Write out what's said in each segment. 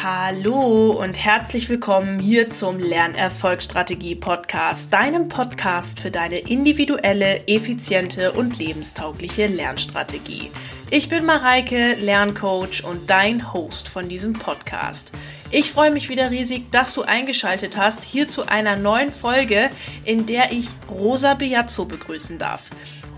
Hallo und herzlich willkommen hier zum Lernerfolgsstrategie Podcast, deinem Podcast für deine individuelle, effiziente und lebenstaugliche Lernstrategie. Ich bin Mareike, Lerncoach und dein Host von diesem Podcast. Ich freue mich wieder riesig, dass du eingeschaltet hast hier zu einer neuen Folge, in der ich Rosa Biazzo begrüßen darf.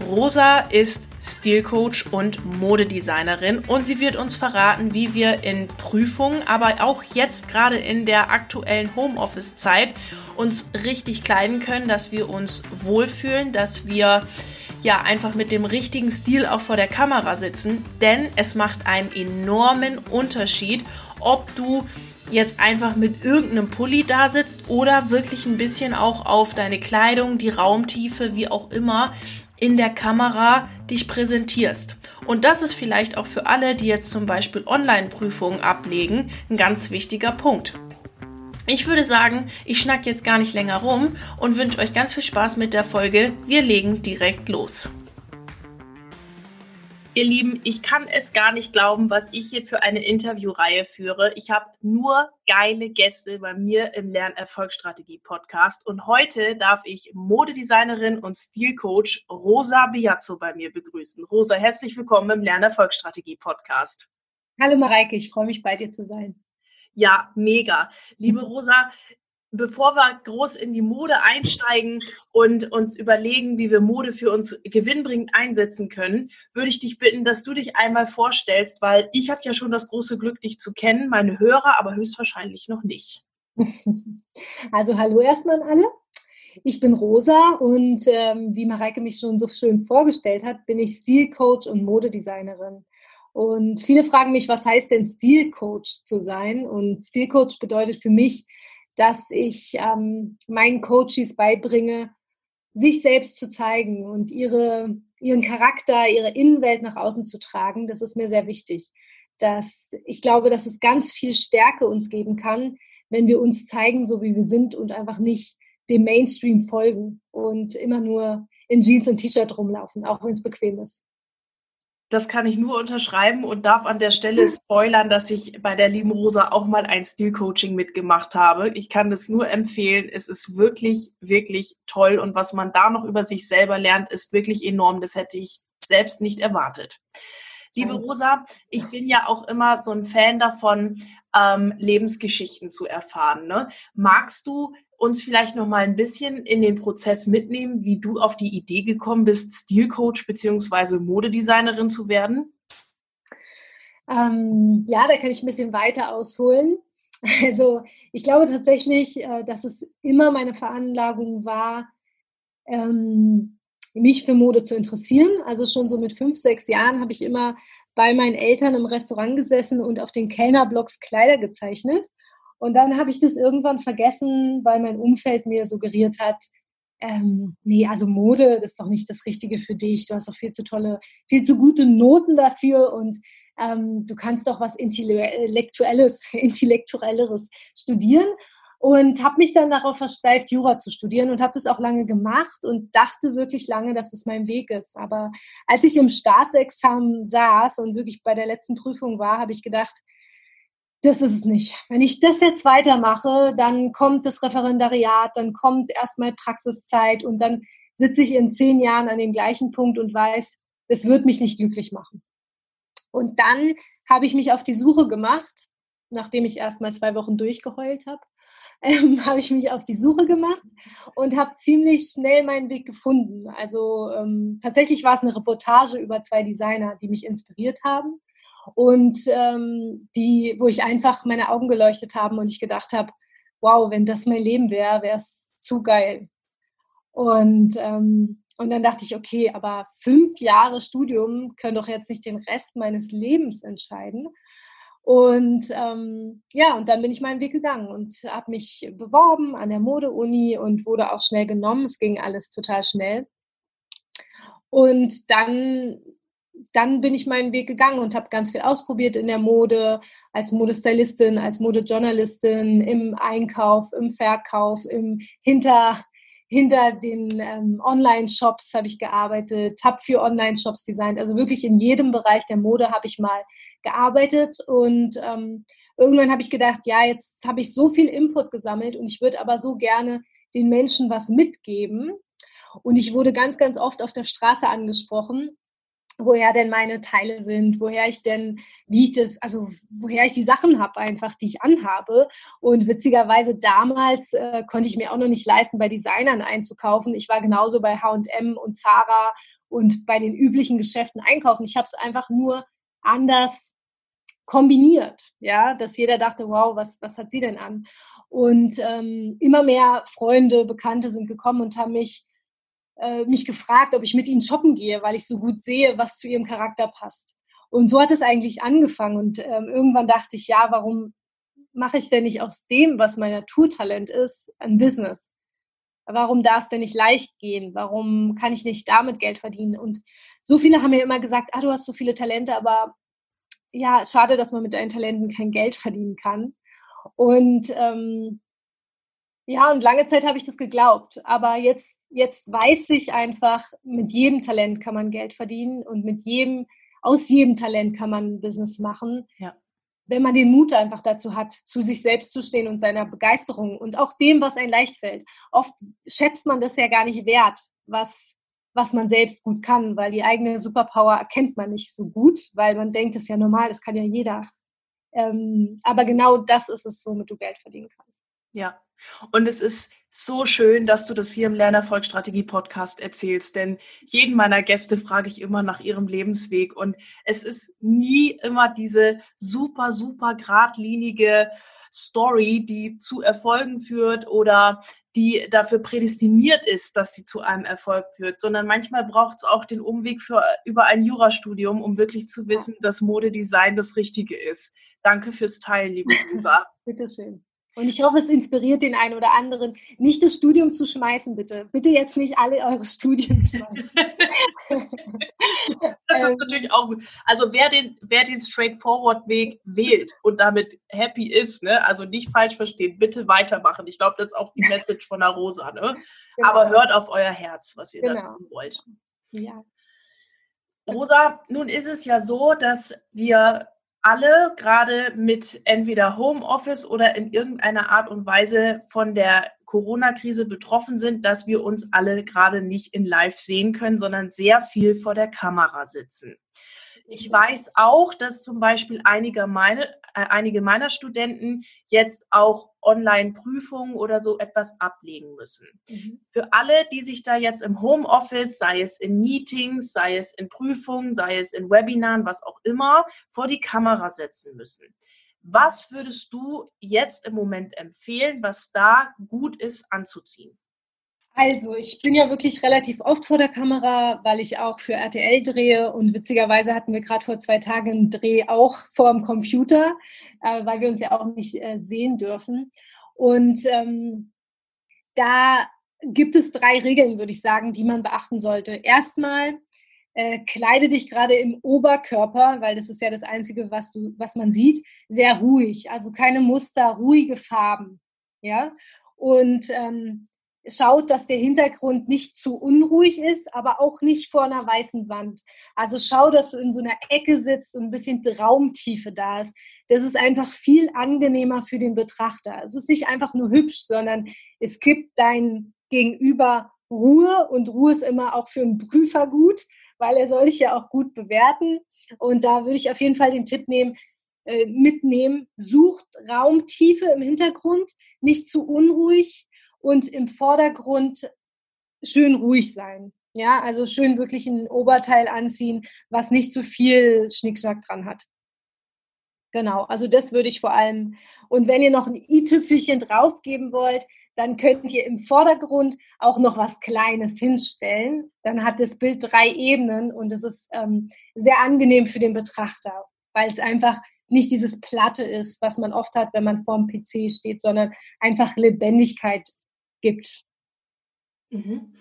Rosa ist Stilcoach und Modedesignerin. Und sie wird uns verraten, wie wir in Prüfungen, aber auch jetzt gerade in der aktuellen Homeoffice-Zeit uns richtig kleiden können, dass wir uns wohlfühlen, dass wir ja einfach mit dem richtigen Stil auch vor der Kamera sitzen, denn es macht einen enormen Unterschied, ob du jetzt einfach mit irgendeinem Pulli da sitzt oder wirklich ein bisschen auch auf deine Kleidung, die Raumtiefe, wie auch immer, in der Kamera dich präsentierst. Und das ist vielleicht auch für alle, die jetzt zum Beispiel Online-Prüfungen ablegen, ein ganz wichtiger Punkt. Ich würde sagen, ich schnack jetzt gar nicht länger rum und wünsche euch ganz viel Spaß mit der Folge. Wir legen direkt los. Ihr Lieben, ich kann es gar nicht glauben, was ich hier für eine Interviewreihe führe. Ich habe nur geile Gäste bei mir im Lernerfolgsstrategie-Podcast und heute darf ich Modedesignerin und Stilcoach Rosa Biazzo bei mir begrüßen. Rosa, herzlich willkommen im Lernerfolgsstrategie-Podcast. Hallo Mareike, ich freue mich bei dir zu sein. Ja, mega. Liebe Rosa, bevor wir groß in die Mode einsteigen und uns überlegen, wie wir Mode für uns gewinnbringend einsetzen können, würde ich dich bitten, dass du dich einmal vorstellst, weil ich habe ja schon das große Glück, dich zu kennen, meine Hörer aber höchstwahrscheinlich noch nicht. Also hallo erstmal an alle. Ich bin Rosa und ähm, wie Mareike mich schon so schön vorgestellt hat, bin ich Stilcoach und Modedesignerin. Und viele fragen mich, was heißt denn Stilcoach zu sein? Und Stilcoach bedeutet für mich, dass ich ähm, meinen Coaches beibringe, sich selbst zu zeigen und ihre, ihren Charakter, ihre Innenwelt nach außen zu tragen. Das ist mir sehr wichtig. Dass ich glaube, dass es ganz viel Stärke uns geben kann, wenn wir uns zeigen, so wie wir sind und einfach nicht dem Mainstream folgen und immer nur in Jeans und T-Shirt rumlaufen, auch wenn es bequem ist. Das kann ich nur unterschreiben und darf an der Stelle spoilern, dass ich bei der lieben Rosa auch mal ein Stilcoaching mitgemacht habe. Ich kann das nur empfehlen. Es ist wirklich, wirklich toll und was man da noch über sich selber lernt, ist wirklich enorm. Das hätte ich selbst nicht erwartet. Liebe Rosa, ich bin ja auch immer so ein Fan davon, ähm, Lebensgeschichten zu erfahren. Ne? Magst du uns vielleicht noch mal ein bisschen in den Prozess mitnehmen, wie du auf die Idee gekommen bist, Stilcoach bzw. Modedesignerin zu werden? Ähm, ja, da kann ich ein bisschen weiter ausholen. Also ich glaube tatsächlich, äh, dass es immer meine Veranlagung war, ähm, mich für Mode zu interessieren. Also schon so mit fünf, sechs Jahren habe ich immer bei meinen Eltern im Restaurant gesessen und auf den Kellnerblocks Kleider gezeichnet. Und dann habe ich das irgendwann vergessen, weil mein Umfeld mir suggeriert hat, ähm, nee, also Mode, das ist doch nicht das Richtige für dich. Du hast doch viel zu tolle, viel zu gute Noten dafür und ähm, du kannst doch was Intellektuelles, Intellektuelleres studieren. Und habe mich dann darauf versteift, Jura zu studieren und habe das auch lange gemacht und dachte wirklich lange, dass das mein Weg ist. Aber als ich im Staatsexamen saß und wirklich bei der letzten Prüfung war, habe ich gedacht, das ist es nicht. Wenn ich das jetzt weitermache, dann kommt das Referendariat, dann kommt erstmal Praxiszeit und dann sitze ich in zehn Jahren an dem gleichen Punkt und weiß, das wird mich nicht glücklich machen. Und dann habe ich mich auf die Suche gemacht, nachdem ich erstmal zwei Wochen durchgeheult habe, ähm, habe ich mich auf die Suche gemacht und habe ziemlich schnell meinen Weg gefunden. Also ähm, tatsächlich war es eine Reportage über zwei Designer, die mich inspiriert haben und ähm, die, wo ich einfach meine Augen geleuchtet haben und ich gedacht habe, wow, wenn das mein Leben wäre, wäre es zu geil. Und, ähm, und dann dachte ich, okay, aber fünf Jahre Studium können doch jetzt nicht den Rest meines Lebens entscheiden. Und ähm, ja, und dann bin ich meinen Weg gegangen und habe mich beworben an der Mode-Uni und wurde auch schnell genommen. Es ging alles total schnell. Und dann dann bin ich meinen Weg gegangen und habe ganz viel ausprobiert in der Mode, als Modestylistin, als Modejournalistin, im Einkauf, im Verkauf, im hinter, hinter den ähm, Online-Shops habe ich gearbeitet, habe für Online-Shops designt. Also wirklich in jedem Bereich der Mode habe ich mal gearbeitet und ähm, irgendwann habe ich gedacht, ja, jetzt habe ich so viel Input gesammelt und ich würde aber so gerne den Menschen was mitgeben. Und ich wurde ganz, ganz oft auf der Straße angesprochen, woher denn meine Teile sind, woher ich denn, wie ich das, also woher ich die Sachen habe einfach, die ich anhabe. Und witzigerweise damals äh, konnte ich mir auch noch nicht leisten, bei Designern einzukaufen. Ich war genauso bei H&M und Zara und bei den üblichen Geschäften einkaufen. Ich habe es einfach nur anders kombiniert, ja, dass jeder dachte, wow, was, was hat sie denn an? Und ähm, immer mehr Freunde, Bekannte sind gekommen und haben mich äh, mich gefragt, ob ich mit ihnen shoppen gehe, weil ich so gut sehe, was zu ihrem Charakter passt. Und so hat es eigentlich angefangen. Und ähm, irgendwann dachte ich, ja, warum mache ich denn nicht aus dem, was mein Naturtalent ist, ein Business? Warum darf es denn nicht leicht gehen? Warum kann ich nicht damit Geld verdienen? Und so viele haben mir immer gesagt, ah, du hast so viele Talente, aber ja, schade, dass man mit deinen Talenten kein Geld verdienen kann. Und ähm, ja, und lange Zeit habe ich das geglaubt. Aber jetzt, jetzt weiß ich einfach, mit jedem Talent kann man Geld verdienen und mit jedem, aus jedem Talent kann man ein Business machen. Ja. Wenn man den Mut einfach dazu hat, zu sich selbst zu stehen und seiner Begeisterung und auch dem, was einem leicht fällt. Oft schätzt man das ja gar nicht wert, was, was man selbst gut kann, weil die eigene Superpower erkennt man nicht so gut, weil man denkt, das ist ja normal, das kann ja jeder. Ähm, aber genau das ist es, womit du Geld verdienen kannst. Ja, und es ist so schön, dass du das hier im Lernerfolgsstrategie-Podcast erzählst, denn jeden meiner Gäste frage ich immer nach ihrem Lebensweg und es ist nie immer diese super, super geradlinige Story, die zu Erfolgen führt oder die dafür prädestiniert ist, dass sie zu einem Erfolg führt, sondern manchmal braucht es auch den Umweg für, über ein Jurastudium, um wirklich zu wissen, dass Modedesign das Richtige ist. Danke fürs Teilen, liebe Usa. Bitteschön. Und ich hoffe, es inspiriert den einen oder anderen, nicht das Studium zu schmeißen, bitte. Bitte jetzt nicht alle eure Studien schmeißen. das ist natürlich auch gut. Also wer den, wer den Straightforward-Weg wählt und damit happy ist, ne, also nicht falsch verstehen, bitte weitermachen. Ich glaube, das ist auch die Message von der Rosa. Ne? Genau. Aber hört auf euer Herz, was ihr genau. da tun wollt. Ja. Rosa, nun ist es ja so, dass wir alle gerade mit entweder Homeoffice oder in irgendeiner Art und Weise von der Corona-Krise betroffen sind, dass wir uns alle gerade nicht in Live sehen können, sondern sehr viel vor der Kamera sitzen. Ich weiß auch, dass zum Beispiel einige, meine, einige meiner Studenten jetzt auch Online-Prüfungen oder so etwas ablegen müssen. Mhm. Für alle, die sich da jetzt im Homeoffice, sei es in Meetings, sei es in Prüfungen, sei es in Webinaren, was auch immer, vor die Kamera setzen müssen. Was würdest du jetzt im Moment empfehlen, was da gut ist anzuziehen? Also, ich bin ja wirklich relativ oft vor der Kamera, weil ich auch für RTL drehe und witzigerweise hatten wir gerade vor zwei Tagen einen Dreh auch vor dem Computer, äh, weil wir uns ja auch nicht äh, sehen dürfen. Und ähm, da gibt es drei Regeln, würde ich sagen, die man beachten sollte. Erstmal äh, kleide dich gerade im Oberkörper, weil das ist ja das Einzige, was, du, was man sieht, sehr ruhig. Also keine Muster, ruhige Farben. Ja. Und ähm, schaut, dass der Hintergrund nicht zu unruhig ist, aber auch nicht vor einer weißen Wand. Also schau, dass du in so einer Ecke sitzt und ein bisschen Raumtiefe da ist. Das ist einfach viel angenehmer für den Betrachter. Es ist nicht einfach nur hübsch, sondern es gibt dein Gegenüber Ruhe und Ruhe ist immer auch für einen Prüfer gut, weil er soll dich ja auch gut bewerten. Und da würde ich auf jeden Fall den Tipp nehmen, äh, mitnehmen, sucht Raumtiefe im Hintergrund, nicht zu unruhig, und im Vordergrund schön ruhig sein. Ja, also schön wirklich ein Oberteil anziehen, was nicht zu viel Schnickschnack dran hat. Genau, also das würde ich vor allem. Und wenn ihr noch ein i-Tüpfelchen draufgeben wollt, dann könnt ihr im Vordergrund auch noch was Kleines hinstellen. Dann hat das Bild drei Ebenen und es ist ähm, sehr angenehm für den Betrachter, weil es einfach nicht dieses Platte ist, was man oft hat, wenn man vorm PC steht, sondern einfach Lebendigkeit gibt. Mhm.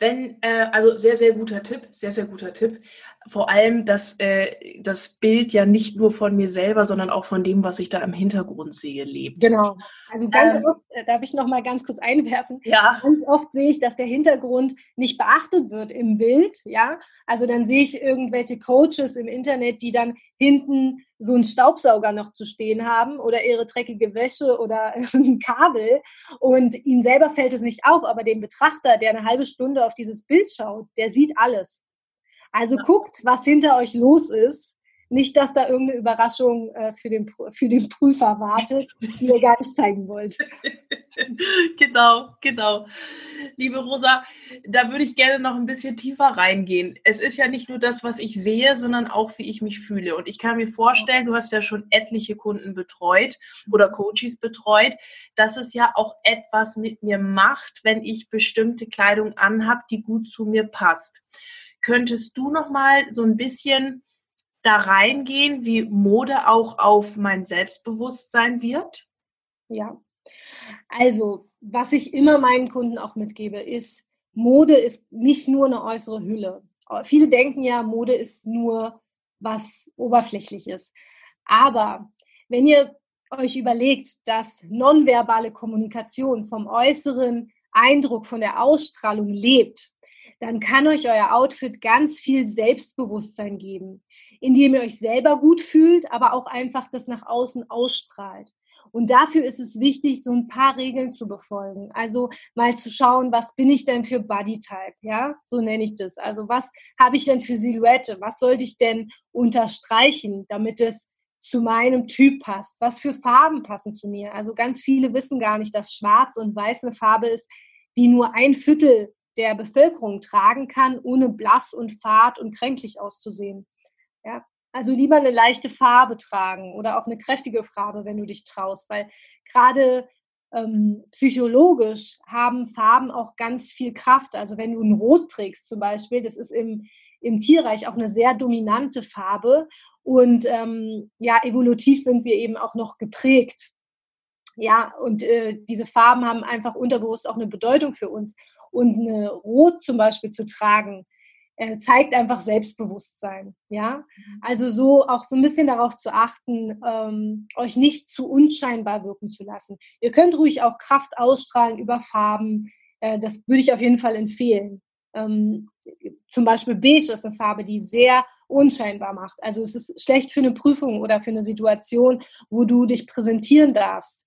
Wenn, äh, also sehr, sehr guter Tipp, sehr, sehr guter Tipp. Vor allem, dass äh, das Bild ja nicht nur von mir selber, sondern auch von dem, was ich da im Hintergrund sehe, lebt. Genau. Also ganz ähm, oft, äh, darf ich noch mal ganz kurz einwerfen? Ja. Ganz oft sehe ich, dass der Hintergrund nicht beachtet wird im Bild. Ja. Also dann sehe ich irgendwelche Coaches im Internet, die dann hinten so einen Staubsauger noch zu stehen haben oder ihre dreckige Wäsche oder ein Kabel und ihnen selber fällt es nicht auf, aber dem Betrachter, der eine halbe Stunde auf dieses Bild schaut, der sieht alles. Also guckt, was hinter euch los ist nicht, dass da irgendeine Überraschung äh, für, den, für den Prüfer wartet, die ihr gar nicht zeigen wollt. genau, genau. Liebe Rosa, da würde ich gerne noch ein bisschen tiefer reingehen. Es ist ja nicht nur das, was ich sehe, sondern auch, wie ich mich fühle. Und ich kann mir vorstellen, du hast ja schon etliche Kunden betreut oder Coaches betreut, dass es ja auch etwas mit mir macht, wenn ich bestimmte Kleidung anhabe, die gut zu mir passt. Könntest du noch mal so ein bisschen da reingehen, wie Mode auch auf mein Selbstbewusstsein wird? Ja, also was ich immer meinen Kunden auch mitgebe, ist, Mode ist nicht nur eine äußere Hülle. Viele denken ja, Mode ist nur was Oberflächliches. Aber wenn ihr euch überlegt, dass nonverbale Kommunikation vom äußeren Eindruck, von der Ausstrahlung lebt, dann kann euch euer Outfit ganz viel Selbstbewusstsein geben indem ihr euch selber gut fühlt, aber auch einfach das nach außen ausstrahlt. Und dafür ist es wichtig, so ein paar Regeln zu befolgen. Also mal zu schauen, was bin ich denn für Bodytype? Ja, so nenne ich das. Also was habe ich denn für Silhouette? Was sollte ich denn unterstreichen, damit es zu meinem Typ passt? Was für Farben passen zu mir? Also ganz viele wissen gar nicht, dass Schwarz und Weiß eine Farbe ist, die nur ein Viertel der Bevölkerung tragen kann, ohne blass und fad und kränklich auszusehen. Ja, also lieber eine leichte Farbe tragen oder auch eine kräftige Farbe, wenn du dich traust, weil gerade ähm, psychologisch haben Farben auch ganz viel Kraft. Also wenn du ein Rot trägst zum Beispiel, das ist im, im Tierreich auch eine sehr dominante Farbe und ähm, ja, evolutiv sind wir eben auch noch geprägt. Ja, und äh, diese Farben haben einfach unterbewusst auch eine Bedeutung für uns. Und eine Rot zum Beispiel zu tragen, äh, zeigt einfach Selbstbewusstsein. Ja, mhm. also so auch so ein bisschen darauf zu achten, ähm, euch nicht zu unscheinbar wirken zu lassen. Ihr könnt ruhig auch Kraft ausstrahlen über Farben. Äh, das würde ich auf jeden Fall empfehlen. Ähm, zum Beispiel Beige ist eine Farbe, die sehr unscheinbar macht. Also es ist schlecht für eine Prüfung oder für eine Situation, wo du dich präsentieren darfst.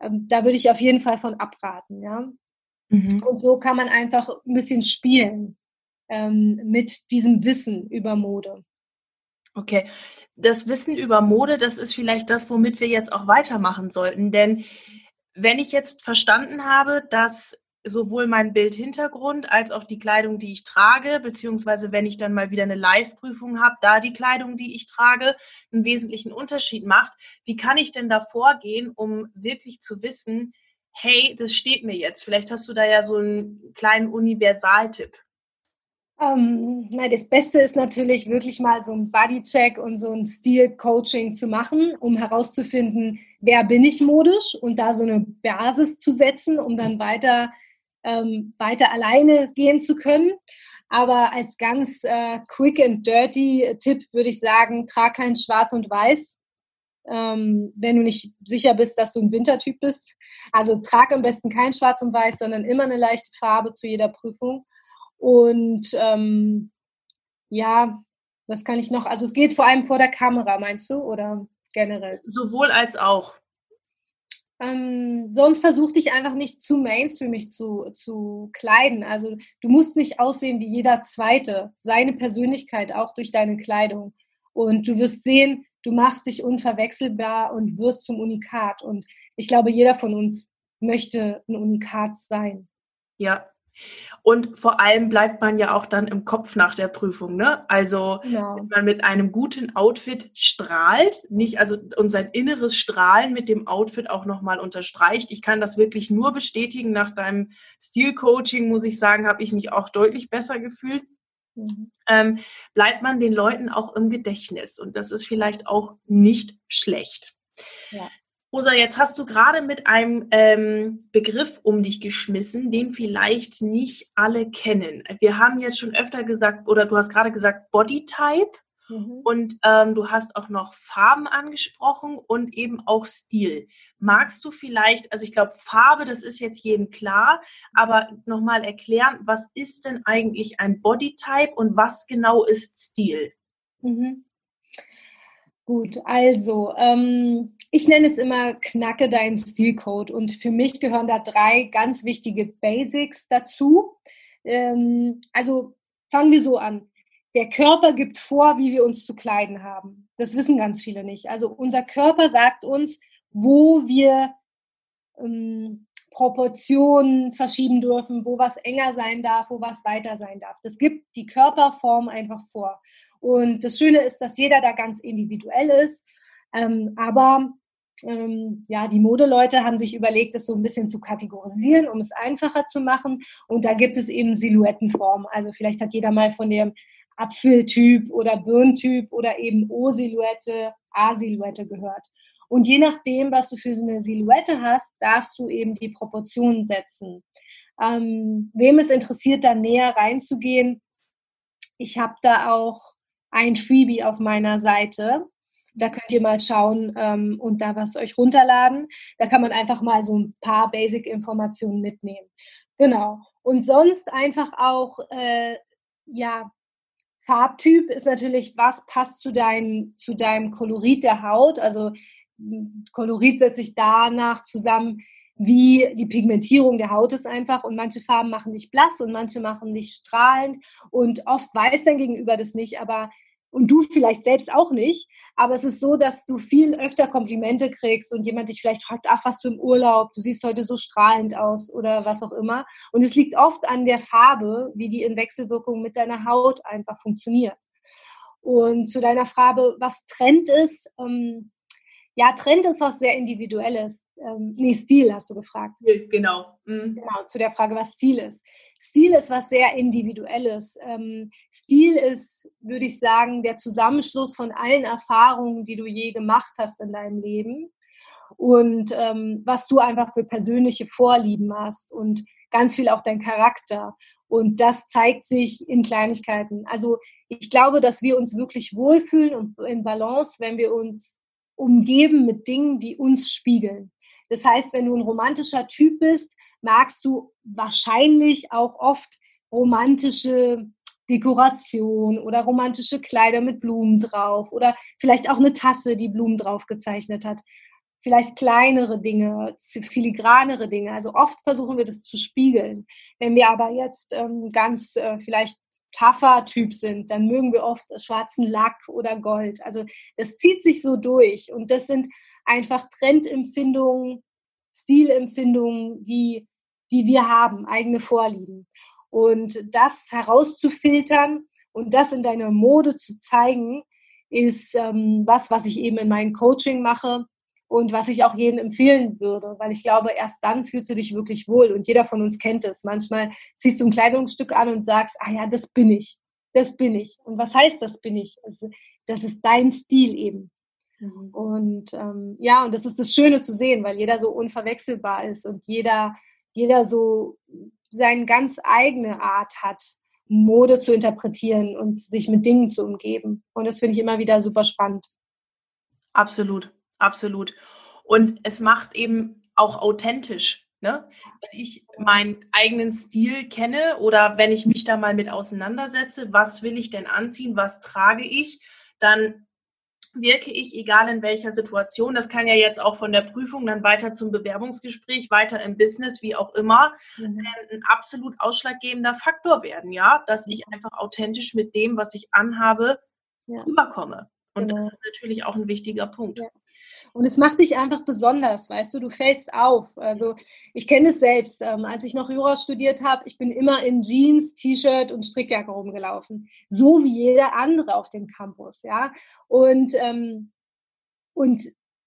Ähm, da würde ich auf jeden Fall von abraten, ja. Mhm. Und so kann man einfach ein bisschen spielen ähm, mit diesem Wissen über Mode. Okay, das Wissen über Mode, das ist vielleicht das, womit wir jetzt auch weitermachen sollten. Denn wenn ich jetzt verstanden habe, dass sowohl mein Bildhintergrund als auch die Kleidung, die ich trage, beziehungsweise wenn ich dann mal wieder eine Live-Prüfung habe, da die Kleidung, die ich trage, einen wesentlichen Unterschied macht. Wie kann ich denn da vorgehen, um wirklich zu wissen, hey, das steht mir jetzt? Vielleicht hast du da ja so einen kleinen Universaltipp. Ähm, na, das Beste ist natürlich wirklich mal so ein Bodycheck und so ein Stil-Coaching zu machen, um herauszufinden, wer bin ich modisch und da so eine Basis zu setzen, um dann weiter, ähm, weiter alleine gehen zu können. Aber als ganz äh, quick and dirty Tipp würde ich sagen, trag kein Schwarz und Weiß, ähm, wenn du nicht sicher bist, dass du ein Wintertyp bist. Also trag am besten kein Schwarz und Weiß, sondern immer eine leichte Farbe zu jeder Prüfung. Und ähm, ja, was kann ich noch? Also es geht vor allem vor der Kamera, meinst du? Oder generell? Sowohl als auch. Ähm, sonst versuch dich einfach nicht zu mainstreamig zu, zu kleiden. Also du musst nicht aussehen wie jeder Zweite. Seine Persönlichkeit auch durch deine Kleidung. Und du wirst sehen, du machst dich unverwechselbar und wirst zum Unikat. Und ich glaube, jeder von uns möchte ein Unikat sein. Ja, und vor allem bleibt man ja auch dann im Kopf nach der Prüfung, ne? Also ja. wenn man mit einem guten Outfit strahlt, nicht also und sein inneres Strahlen mit dem Outfit auch nochmal unterstreicht. Ich kann das wirklich nur bestätigen. Nach deinem Stil-Coaching muss ich sagen, habe ich mich auch deutlich besser gefühlt. Mhm. Ähm, bleibt man den Leuten auch im Gedächtnis und das ist vielleicht auch nicht schlecht. Ja. Rosa, jetzt hast du gerade mit einem ähm, Begriff um dich geschmissen, den vielleicht nicht alle kennen. Wir haben jetzt schon öfter gesagt, oder du hast gerade gesagt Bodytype mhm. und ähm, du hast auch noch Farben angesprochen und eben auch Stil. Magst du vielleicht, also ich glaube Farbe, das ist jetzt jedem klar, aber nochmal erklären, was ist denn eigentlich ein Bodytype und was genau ist Stil? Mhm. Gut, also ähm, ich nenne es immer Knacke deinen Stilcode und für mich gehören da drei ganz wichtige Basics dazu. Ähm, also fangen wir so an. Der Körper gibt vor, wie wir uns zu kleiden haben. Das wissen ganz viele nicht. Also unser Körper sagt uns, wo wir ähm, Proportionen verschieben dürfen, wo was enger sein darf, wo was weiter sein darf. Das gibt die Körperform einfach vor. Und das Schöne ist, dass jeder da ganz individuell ist. Ähm, aber ähm, ja, die Modeleute haben sich überlegt, das so ein bisschen zu kategorisieren, um es einfacher zu machen. Und da gibt es eben Silhouettenformen. Also vielleicht hat jeder mal von dem Apfeltyp oder Birntyp oder eben O-Silhouette, A-Silhouette gehört. Und je nachdem, was du für so eine Silhouette hast, darfst du eben die Proportionen setzen. Ähm, wem es interessiert, da näher reinzugehen, ich habe da auch ein Freebie auf meiner Seite. Da könnt ihr mal schauen ähm, und da was euch runterladen. Da kann man einfach mal so ein paar Basic-Informationen mitnehmen. Genau. Und sonst einfach auch, äh, ja, Farbtyp ist natürlich, was passt zu, dein, zu deinem Kolorit der Haut. Also Kolorit setzt sich danach zusammen, wie die Pigmentierung der Haut ist einfach und manche Farben machen dich blass und manche machen dich strahlend und oft weiß dein Gegenüber das nicht, aber und du vielleicht selbst auch nicht, aber es ist so, dass du viel öfter Komplimente kriegst und jemand dich vielleicht fragt, ach, was du im Urlaub, du siehst heute so strahlend aus oder was auch immer. Und es liegt oft an der Farbe, wie die in Wechselwirkung mit deiner Haut einfach funktioniert. Und zu deiner Frage, was Trend ist, ähm, ja, Trend ist was sehr Individuelles. Ähm, nee, Stil hast du gefragt. Genau. Mhm. Genau, zu der Frage, was Stil ist. Stil ist was sehr Individuelles. Ähm, Stil ist, würde ich sagen, der Zusammenschluss von allen Erfahrungen, die du je gemacht hast in deinem Leben und ähm, was du einfach für persönliche Vorlieben hast und ganz viel auch dein Charakter. Und das zeigt sich in Kleinigkeiten. Also ich glaube, dass wir uns wirklich wohlfühlen und in Balance, wenn wir uns umgeben mit Dingen, die uns spiegeln. Das heißt, wenn du ein romantischer Typ bist, magst du wahrscheinlich auch oft romantische Dekoration oder romantische Kleider mit Blumen drauf oder vielleicht auch eine Tasse, die Blumen drauf gezeichnet hat. Vielleicht kleinere Dinge, filigranere Dinge. Also oft versuchen wir das zu spiegeln. Wenn wir aber jetzt ähm, ganz äh, vielleicht tougher Typ sind, dann mögen wir oft schwarzen Lack oder Gold. Also das zieht sich so durch und das sind einfach Trendempfindungen, Stilempfindungen, die, die wir haben, eigene Vorlieben. Und das herauszufiltern und das in deiner Mode zu zeigen, ist ähm, was, was ich eben in meinem Coaching mache und was ich auch jedem empfehlen würde, weil ich glaube, erst dann fühlst du dich wirklich wohl und jeder von uns kennt es. Manchmal ziehst du ein Kleidungsstück an und sagst, ah ja, das bin ich, das bin ich. Und was heißt, das bin ich? Also, das ist dein Stil eben. Mhm. Und ähm, ja, und das ist das Schöne zu sehen, weil jeder so unverwechselbar ist und jeder, jeder so seine ganz eigene Art hat, Mode zu interpretieren und sich mit Dingen zu umgeben. Und das finde ich immer wieder super spannend. Absolut, absolut. Und es macht eben auch authentisch. Ne? Wenn ich meinen eigenen Stil kenne oder wenn ich mich da mal mit auseinandersetze, was will ich denn anziehen, was trage ich, dann wirke ich, egal in welcher Situation. Das kann ja jetzt auch von der Prüfung dann weiter zum Bewerbungsgespräch, weiter im Business, wie auch immer, mhm. ein absolut ausschlaggebender Faktor werden, ja, dass ich einfach authentisch mit dem, was ich anhabe, ja. rüberkomme. Und genau. das ist natürlich auch ein wichtiger Punkt. Ja. Und es macht dich einfach besonders, weißt du, du fällst auf. Also ich kenne es selbst. Ähm, als ich noch Jura studiert habe, ich bin immer in Jeans, T-Shirt und Strickjacke rumgelaufen. So wie jeder andere auf dem Campus, ja. Und, ähm, und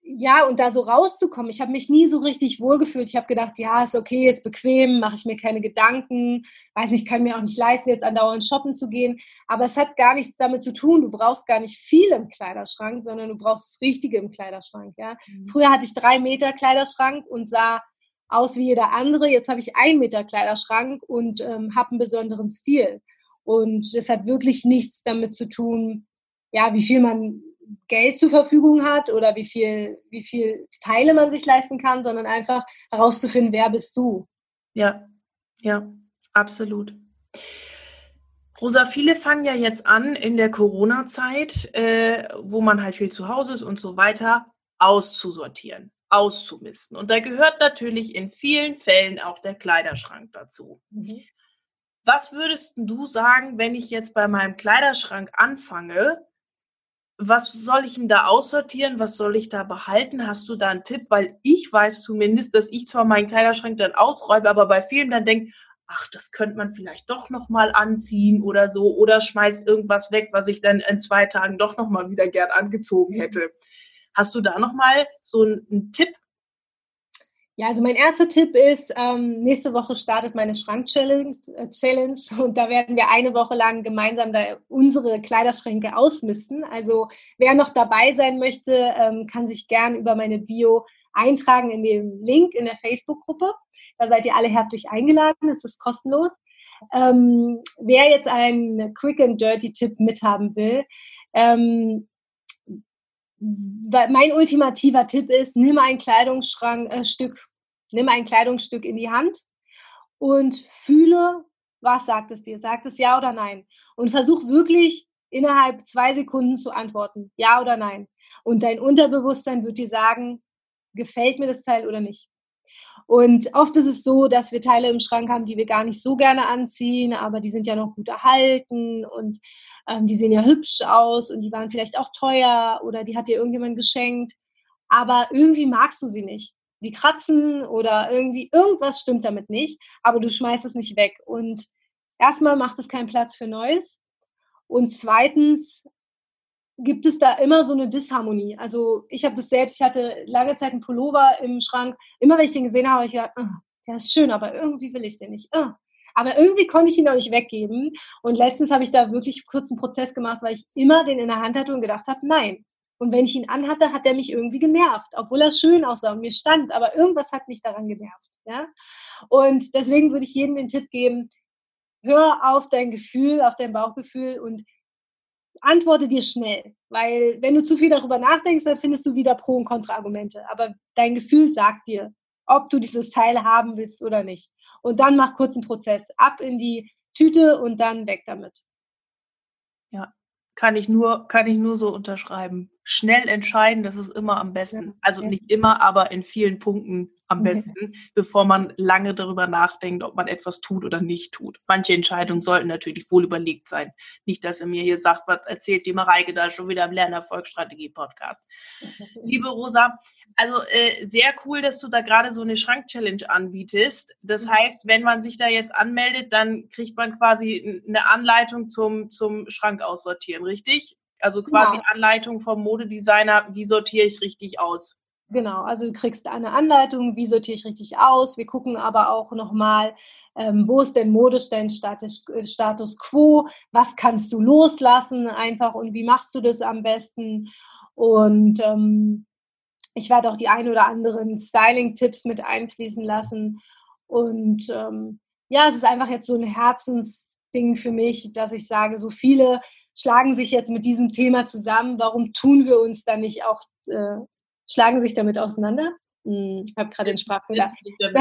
ja, und da so rauszukommen, ich habe mich nie so richtig wohlgefühlt. Ich habe gedacht, ja, ist okay, ist bequem, mache ich mir keine Gedanken. Weiß nicht, kann mir auch nicht leisten, jetzt andauernd shoppen zu gehen. Aber es hat gar nichts damit zu tun. Du brauchst gar nicht viel im Kleiderschrank, sondern du brauchst das Richtige im Kleiderschrank. Ja? Mhm. Früher hatte ich drei Meter Kleiderschrank und sah aus wie jeder andere. Jetzt habe ich ein Meter Kleiderschrank und ähm, habe einen besonderen Stil. Und es hat wirklich nichts damit zu tun, ja, wie viel man Geld zur Verfügung hat oder wie viel, wie viel Teile man sich leisten kann, sondern einfach herauszufinden, wer bist du. Ja, ja, absolut. Rosa, viele fangen ja jetzt an in der Corona-Zeit, äh, wo man halt viel zu Hause ist und so weiter, auszusortieren, auszumisten. Und da gehört natürlich in vielen Fällen auch der Kleiderschrank dazu. Mhm. Was würdest du sagen, wenn ich jetzt bei meinem Kleiderschrank anfange? Was soll ich denn da aussortieren? Was soll ich da behalten? Hast du da einen Tipp? Weil ich weiß zumindest, dass ich zwar meinen Kleiderschrank dann ausräume, aber bei vielen dann denke, ach, das könnte man vielleicht doch noch mal anziehen oder so oder schmeiß irgendwas weg, was ich dann in zwei Tagen doch noch mal wieder gern angezogen hätte. Hast du da noch mal so einen, einen Tipp? Ja, also mein erster Tipp ist, ähm, nächste Woche startet meine Schrank-Challenge äh, und da werden wir eine Woche lang gemeinsam da unsere Kleiderschränke ausmisten. Also wer noch dabei sein möchte, ähm, kann sich gern über meine Bio eintragen in dem Link in der Facebook-Gruppe. Da seid ihr alle herzlich eingeladen, es ist kostenlos. Ähm, wer jetzt einen Quick and Dirty Tipp mithaben will, ähm, mein ultimativer Tipp ist, nimm ein Kleidungsschrank, äh, nimm ein Kleidungsstück in die Hand und fühle, was sagt es dir? Sagt es ja oder nein? Und versuch wirklich innerhalb zwei Sekunden zu antworten, ja oder nein. Und dein Unterbewusstsein wird dir sagen, gefällt mir das Teil oder nicht. Und oft ist es so, dass wir Teile im Schrank haben, die wir gar nicht so gerne anziehen, aber die sind ja noch gut erhalten und ähm, die sehen ja hübsch aus und die waren vielleicht auch teuer oder die hat dir irgendjemand geschenkt, aber irgendwie magst du sie nicht. Die kratzen oder irgendwie irgendwas stimmt damit nicht, aber du schmeißt es nicht weg. Und erstmal macht es keinen Platz für Neues. Und zweitens gibt es da immer so eine Disharmonie. Also ich habe das selbst, ich hatte lange Zeit einen Pullover im Schrank. Immer wenn ich den gesehen habe, habe ich gedacht, oh, der ist schön, aber irgendwie will ich den nicht. Oh. Aber irgendwie konnte ich ihn auch nicht weggeben. Und letztens habe ich da wirklich kurz einen Prozess gemacht, weil ich immer den in der Hand hatte und gedacht habe, nein. Und wenn ich ihn anhatte, hat er mich irgendwie genervt, obwohl er schön aussah und mir stand. Aber irgendwas hat mich daran genervt. Ja? Und deswegen würde ich jedem den Tipp geben, hör auf dein Gefühl, auf dein Bauchgefühl und antworte dir schnell, weil wenn du zu viel darüber nachdenkst, dann findest du wieder Pro- und Kontra-Argumente. Aber dein Gefühl sagt dir, ob du dieses Teil haben willst oder nicht. Und dann mach kurz einen Prozess. Ab in die Tüte und dann weg damit. Ja, kann ich nur, kann ich nur so unterschreiben schnell entscheiden, das ist immer am besten. Ja, also nicht immer, aber in vielen Punkten am okay. besten, bevor man lange darüber nachdenkt, ob man etwas tut oder nicht tut. Manche Entscheidungen sollten natürlich wohl überlegt sein. Nicht, dass er mir hier sagt, was erzählt die Mareike da schon wieder im Lernerfolgsstrategie-Podcast. Liebe Rosa, also äh, sehr cool, dass du da gerade so eine Schrank-Challenge anbietest. Das heißt, wenn man sich da jetzt anmeldet, dann kriegt man quasi eine Anleitung zum, zum Schrank aussortieren, richtig? Also quasi genau. Anleitung vom Modedesigner, wie sortiere ich richtig aus? Genau, also du kriegst eine Anleitung, wie sortiere ich richtig aus. Wir gucken aber auch nochmal, ähm, wo ist denn Modestand Status, äh, Status quo? Was kannst du loslassen einfach und wie machst du das am besten? Und ähm, ich werde auch die ein oder anderen Styling-Tipps mit einfließen lassen. Und ähm, ja, es ist einfach jetzt so ein Herzensding für mich, dass ich sage, so viele schlagen sich jetzt mit diesem Thema zusammen. Warum tun wir uns dann nicht auch, äh, schlagen sich damit auseinander? Hm, ich habe gerade den Sprachfehler.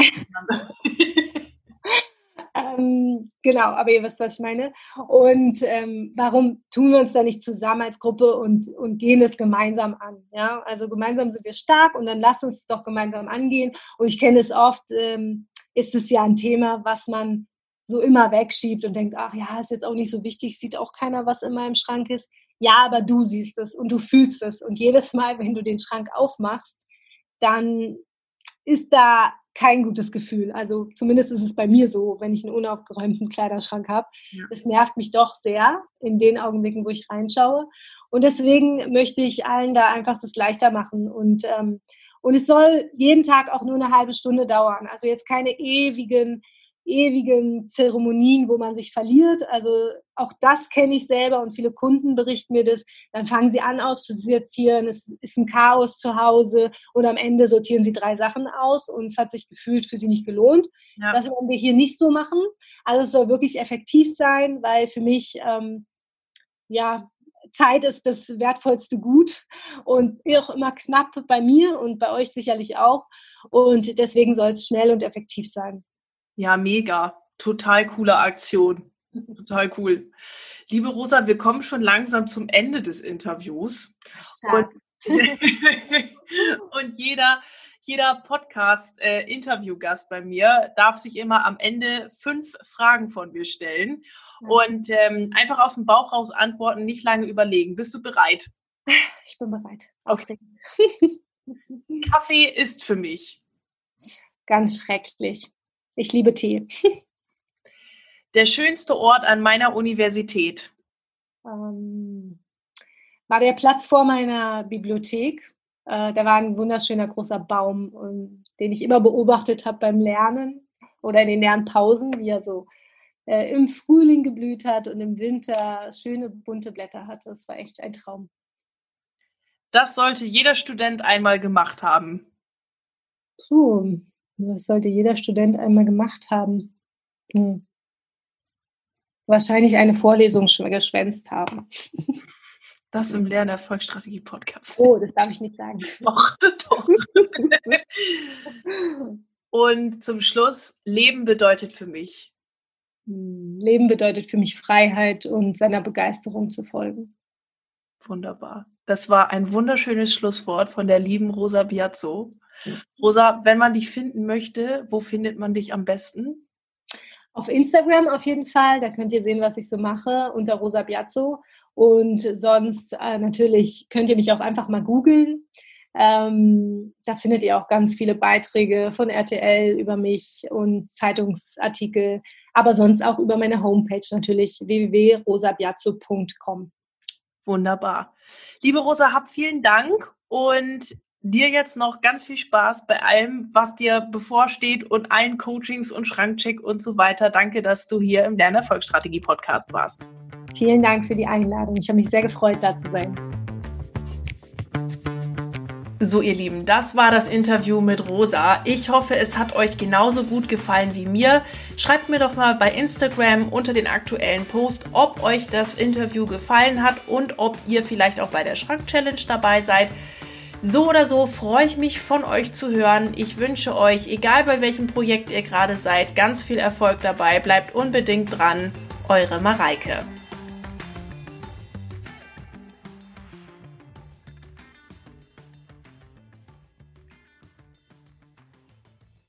ähm, genau, aber ihr wisst, was ich meine. Und ähm, warum tun wir uns da nicht zusammen als Gruppe und, und gehen es gemeinsam an? Ja, also gemeinsam sind wir stark und dann lasst uns doch gemeinsam angehen. Und ich kenne es oft, ähm, ist es ja ein Thema, was man so immer wegschiebt und denkt, ach ja, ist jetzt auch nicht so wichtig, sieht auch keiner, was in meinem Schrank ist. Ja, aber du siehst es und du fühlst es. Und jedes Mal, wenn du den Schrank aufmachst, dann ist da kein gutes Gefühl. Also zumindest ist es bei mir so, wenn ich einen unaufgeräumten Kleiderschrank habe. Ja. Das nervt mich doch sehr in den Augenblicken, wo ich reinschaue. Und deswegen möchte ich allen da einfach das leichter machen. Und, ähm, und es soll jeden Tag auch nur eine halbe Stunde dauern. Also jetzt keine ewigen ewigen Zeremonien, wo man sich verliert. Also auch das kenne ich selber und viele Kunden berichten mir das. Dann fangen sie an auszusortieren, es ist ein Chaos zu Hause und am Ende sortieren sie drei Sachen aus und es hat sich gefühlt für sie nicht gelohnt. Ja. Das wollen wir hier nicht so machen. Also es soll wirklich effektiv sein, weil für mich ähm, ja Zeit ist das wertvollste Gut und auch immer knapp bei mir und bei euch sicherlich auch. Und deswegen soll es schnell und effektiv sein. Ja, mega. Total coole Aktion. Total cool. Liebe Rosa, wir kommen schon langsam zum Ende des Interviews. Und, und, jeder, jeder Podcast-Interviewgast äh, bei mir darf sich immer am Ende fünf Fragen von mir stellen und ähm, einfach aus dem Bauch raus antworten, nicht lange überlegen. Bist du bereit? Ich bin bereit. Aufregend. Kaffee ist für mich. Ganz schrecklich. Ich liebe Tee. Der schönste Ort an meiner Universität. Ähm, war der Platz vor meiner Bibliothek. Äh, da war ein wunderschöner großer Baum, um, den ich immer beobachtet habe beim Lernen oder in den Lernpausen, wie er so äh, im Frühling geblüht hat und im Winter schöne bunte Blätter hatte. Das war echt ein Traum. Das sollte jeder Student einmal gemacht haben. Puh, das sollte jeder Student einmal gemacht haben. Hm. Wahrscheinlich eine Vorlesung geschwänzt haben. Das im Lernerfolgsstrategie-Podcast. Oh, das darf ich nicht sagen. Doch, doch. Und zum Schluss, Leben bedeutet für mich. Hm, Leben bedeutet für mich Freiheit und seiner Begeisterung zu folgen. Wunderbar. Das war ein wunderschönes Schlusswort von der lieben Rosa Biazzo. Rosa, wenn man dich finden möchte, wo findet man dich am besten? Auf Instagram auf jeden Fall. Da könnt ihr sehen, was ich so mache unter Rosa Biazzo. Und sonst äh, natürlich könnt ihr mich auch einfach mal googeln. Ähm, da findet ihr auch ganz viele Beiträge von RTL über mich und Zeitungsartikel, aber sonst auch über meine Homepage natürlich www.rosabiazzo.com. Wunderbar. Liebe Rosa, hab vielen Dank und dir jetzt noch ganz viel Spaß bei allem, was dir bevorsteht und allen Coachings und Schrankcheck und so weiter. Danke, dass du hier im Lernerfolgsstrategie Podcast warst. Vielen Dank für die Einladung. Ich habe mich sehr gefreut, da zu sein. So, ihr Lieben, das war das Interview mit Rosa. Ich hoffe, es hat euch genauso gut gefallen wie mir. Schreibt mir doch mal bei Instagram unter den aktuellen Post, ob euch das Interview gefallen hat und ob ihr vielleicht auch bei der Schrank-Challenge dabei seid. So oder so freue ich mich von euch zu hören. Ich wünsche euch, egal bei welchem Projekt ihr gerade seid, ganz viel Erfolg dabei. Bleibt unbedingt dran. Eure Mareike.